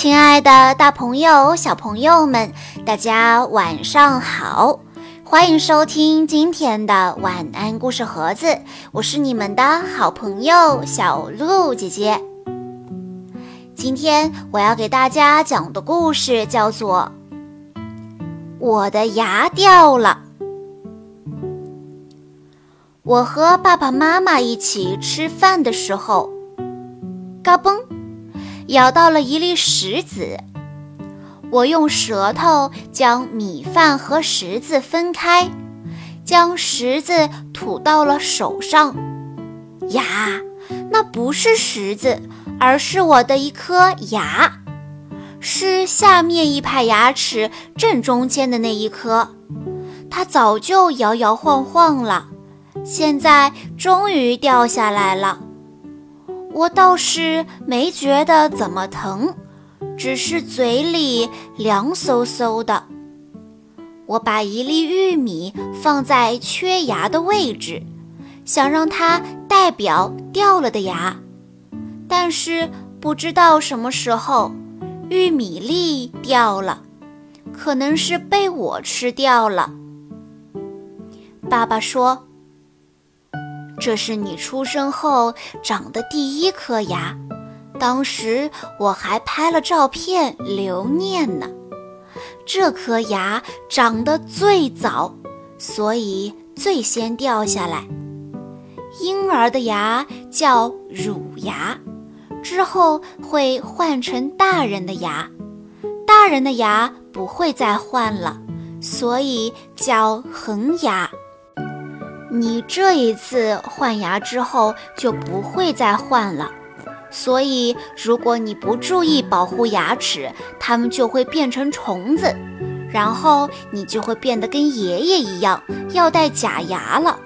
亲爱的，大朋友、小朋友们，大家晚上好！欢迎收听今天的晚安故事盒子，我是你们的好朋友小鹿姐姐。今天我要给大家讲的故事叫做《我的牙掉了》。我和爸爸妈妈一起吃饭的时候，嘎嘣。咬到了一粒石子，我用舌头将米饭和石子分开，将石子吐到了手上。呀，那不是石子，而是我的一颗牙，是下面一排牙齿正中间的那一颗。它早就摇摇晃晃了，现在终于掉下来了。我倒是没觉得怎么疼，只是嘴里凉飕飕的。我把一粒玉米放在缺牙的位置，想让它代表掉了的牙，但是不知道什么时候玉米粒掉了，可能是被我吃掉了。爸爸说。这是你出生后长的第一颗牙，当时我还拍了照片留念呢。这颗牙长得最早，所以最先掉下来。婴儿的牙叫乳牙，之后会换成大人的牙，大人的牙不会再换了，所以叫恒牙。你这一次换牙之后就不会再换了，所以如果你不注意保护牙齿，它们就会变成虫子，然后你就会变得跟爷爷一样要戴假牙了。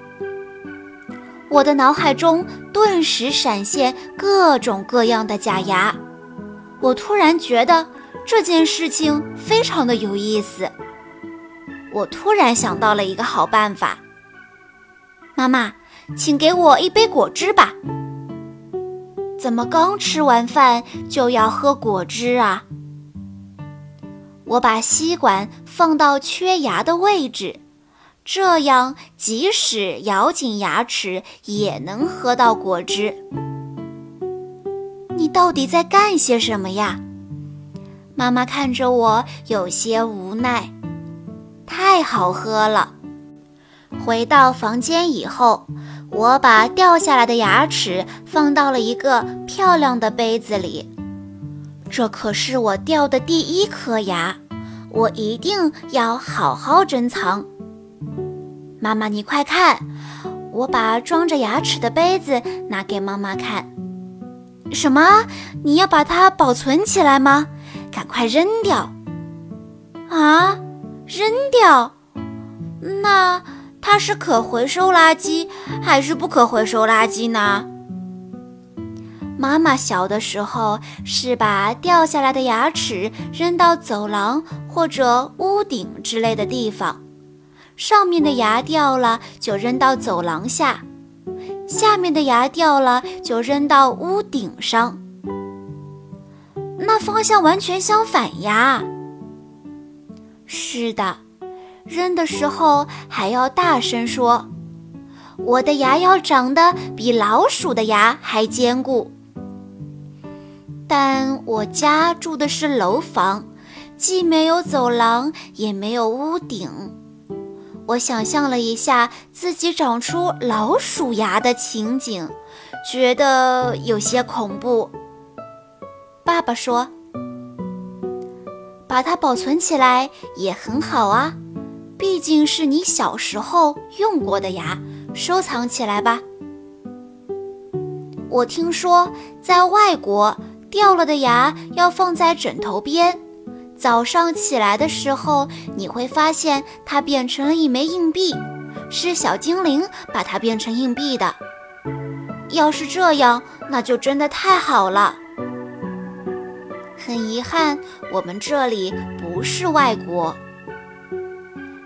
我的脑海中顿时闪现各种各样的假牙，我突然觉得这件事情非常的有意思。我突然想到了一个好办法。妈妈，请给我一杯果汁吧。怎么刚吃完饭就要喝果汁啊？我把吸管放到缺牙的位置，这样即使咬紧牙齿也能喝到果汁。你到底在干些什么呀？妈妈看着我有些无奈。太好喝了。回到房间以后，我把掉下来的牙齿放到了一个漂亮的杯子里。这可是我掉的第一颗牙，我一定要好好珍藏。妈妈，你快看，我把装着牙齿的杯子拿给妈妈看。什么？你要把它保存起来吗？赶快扔掉！啊，扔掉？那……它是可回收垃圾还是不可回收垃圾呢？妈妈小的时候是把掉下来的牙齿扔到走廊或者屋顶之类的地方，上面的牙掉了就扔到走廊下，下面的牙掉了就扔到屋顶上。那方向完全相反呀！是的。扔的时候还要大声说：“我的牙要长得比老鼠的牙还坚固。”但我家住的是楼房，既没有走廊，也没有屋顶。我想象了一下自己长出老鼠牙的情景，觉得有些恐怖。爸爸说：“把它保存起来也很好啊。”毕竟是你小时候用过的牙，收藏起来吧。我听说在外国掉了的牙要放在枕头边，早上起来的时候你会发现它变成了一枚硬币，是小精灵把它变成硬币的。要是这样，那就真的太好了。很遗憾，我们这里不是外国。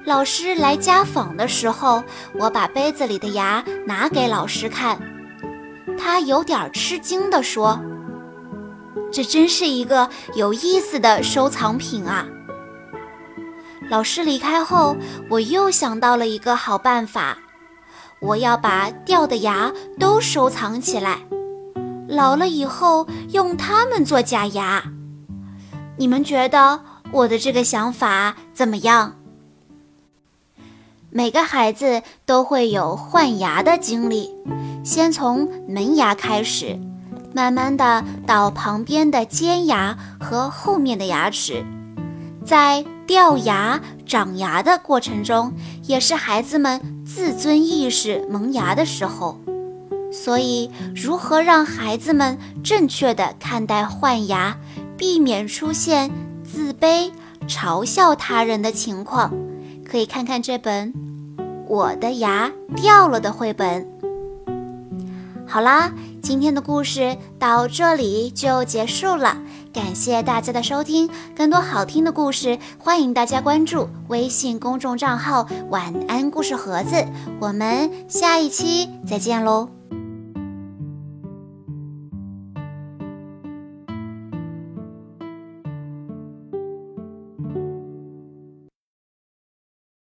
老师来家访的时候，我把杯子里的牙拿给老师看，他有点吃惊地说：“这真是一个有意思的收藏品啊！老师离开后，我又想到了一个好办法，我要把掉的牙都收藏起来，老了以后用它们做假牙。你们觉得我的这个想法怎么样？每个孩子都会有换牙的经历，先从门牙开始，慢慢的到旁边的尖牙和后面的牙齿，在掉牙、长牙的过程中，也是孩子们自尊意识萌芽的时候。所以，如何让孩子们正确的看待换牙，避免出现自卑、嘲笑他人的情况？可以看看这本《我的牙掉了》的绘本。好啦，今天的故事到这里就结束了，感谢大家的收听。更多好听的故事，欢迎大家关注微信公众账号“晚安故事盒子”。我们下一期再见喽！